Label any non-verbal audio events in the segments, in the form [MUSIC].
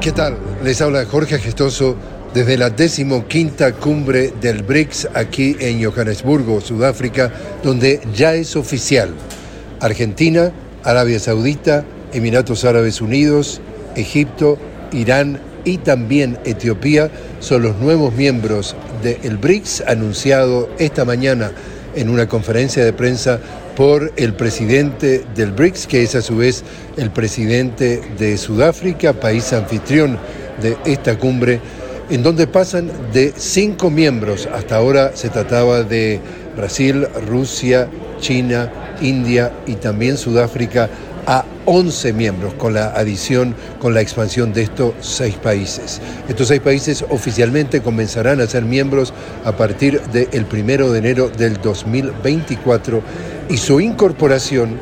¿Qué tal? Les habla Jorge Gestoso desde la decimoquinta cumbre del BRICS aquí en Johannesburgo, Sudáfrica, donde ya es oficial. Argentina, Arabia Saudita, Emiratos Árabes Unidos, Egipto, Irán y también Etiopía son los nuevos miembros del BRICS anunciado esta mañana en una conferencia de prensa por el presidente del BRICS, que es a su vez el presidente de Sudáfrica, país anfitrión de esta cumbre, en donde pasan de cinco miembros, hasta ahora se trataba de Brasil, Rusia, China, India y también Sudáfrica, a 11 miembros con la adición, con la expansión de estos seis países. Estos seis países oficialmente comenzarán a ser miembros a partir del primero de enero del 2024 y su incorporación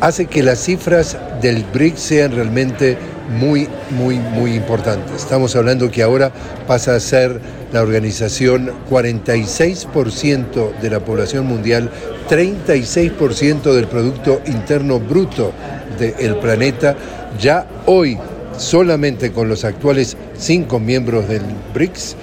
hace que las cifras del BRICS sean realmente muy, muy, muy importantes. Estamos hablando que ahora pasa a ser la organización 46% de la población mundial, 36% del Producto Interno Bruto del planeta. Ya hoy, solamente con los actuales cinco miembros del BRICS,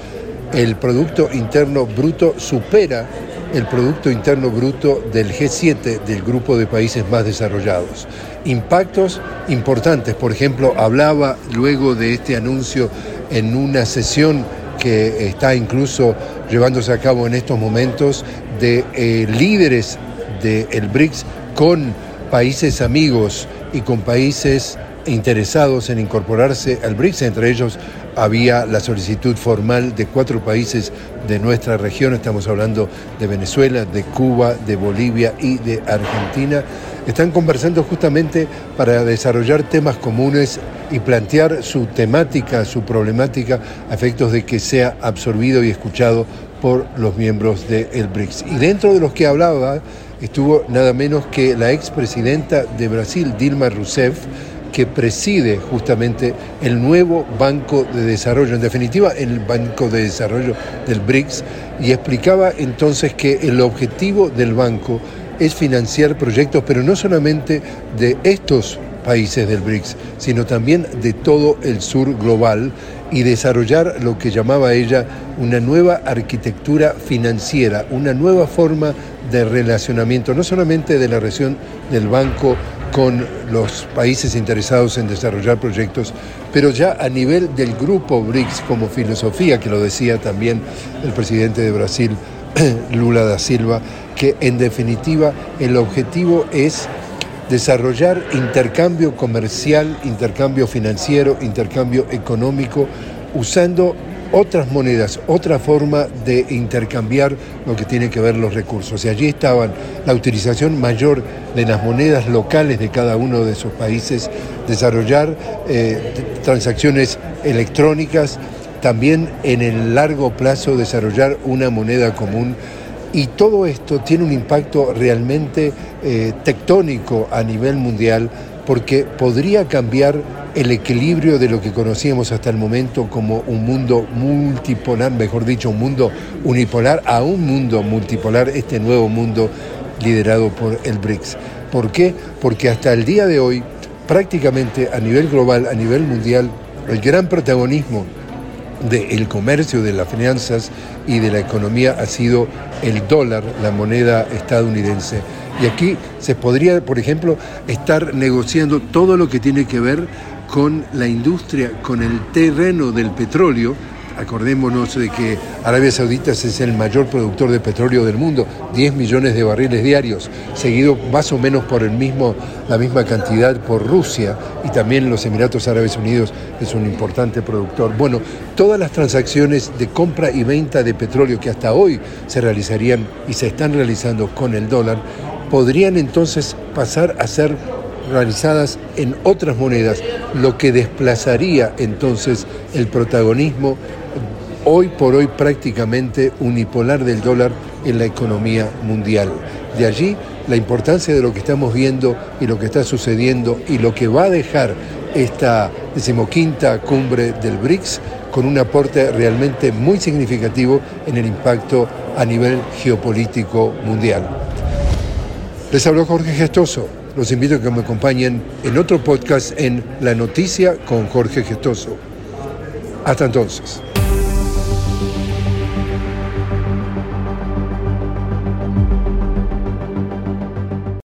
el Producto Interno Bruto supera el Producto Interno Bruto del G7, del grupo de países más desarrollados. Impactos importantes, por ejemplo, hablaba luego de este anuncio en una sesión que está incluso llevándose a cabo en estos momentos de eh, líderes del BRICS con países amigos y con países interesados en incorporarse al BRICS, entre ellos había la solicitud formal de cuatro países de nuestra región, estamos hablando de Venezuela, de Cuba, de Bolivia y de Argentina, están conversando justamente para desarrollar temas comunes y plantear su temática, su problemática, a efectos de que sea absorbido y escuchado por los miembros del BRICS. Y dentro de los que hablaba estuvo nada menos que la expresidenta de Brasil, Dilma Rousseff, que preside justamente el nuevo Banco de Desarrollo, en definitiva el Banco de Desarrollo del BRICS, y explicaba entonces que el objetivo del banco es financiar proyectos, pero no solamente de estos países del BRICS, sino también de todo el sur global y desarrollar lo que llamaba ella una nueva arquitectura financiera, una nueva forma de relacionamiento, no solamente de la relación del banco con los países interesados en desarrollar proyectos, pero ya a nivel del grupo BRICS como filosofía, que lo decía también el presidente de Brasil, [CLEARS THROAT] Lula da Silva, que en definitiva el objetivo es desarrollar intercambio comercial, intercambio financiero, intercambio económico, usando otras monedas, otra forma de intercambiar lo que tiene que ver los recursos. Y allí estaban la utilización mayor de las monedas locales de cada uno de esos países, desarrollar eh, transacciones electrónicas, también en el largo plazo desarrollar una moneda común. Y todo esto tiene un impacto realmente eh, tectónico a nivel mundial porque podría cambiar el equilibrio de lo que conocíamos hasta el momento como un mundo multipolar, mejor dicho, un mundo unipolar a un mundo multipolar, este nuevo mundo liderado por el BRICS. ¿Por qué? Porque hasta el día de hoy, prácticamente a nivel global, a nivel mundial, el gran protagonismo del comercio, de las finanzas y de la economía ha sido el dólar, la moneda estadounidense. Y aquí se podría, por ejemplo, estar negociando todo lo que tiene que ver con la industria, con el terreno del petróleo. Acordémonos de que Arabia Saudita es el mayor productor de petróleo del mundo, 10 millones de barriles diarios, seguido más o menos por el mismo, la misma cantidad por Rusia y también los Emiratos Árabes Unidos es un importante productor. Bueno, todas las transacciones de compra y venta de petróleo que hasta hoy se realizarían y se están realizando con el dólar, podrían entonces pasar a ser realizadas en otras monedas, lo que desplazaría entonces el protagonismo hoy por hoy prácticamente unipolar del dólar en la economía mundial. De allí la importancia de lo que estamos viendo y lo que está sucediendo y lo que va a dejar esta decimoquinta cumbre del BRICS con un aporte realmente muy significativo en el impacto a nivel geopolítico mundial. Les habló Jorge Gestoso los invito a que me acompañen en otro podcast en La Noticia con Jorge Getoso. Hasta entonces.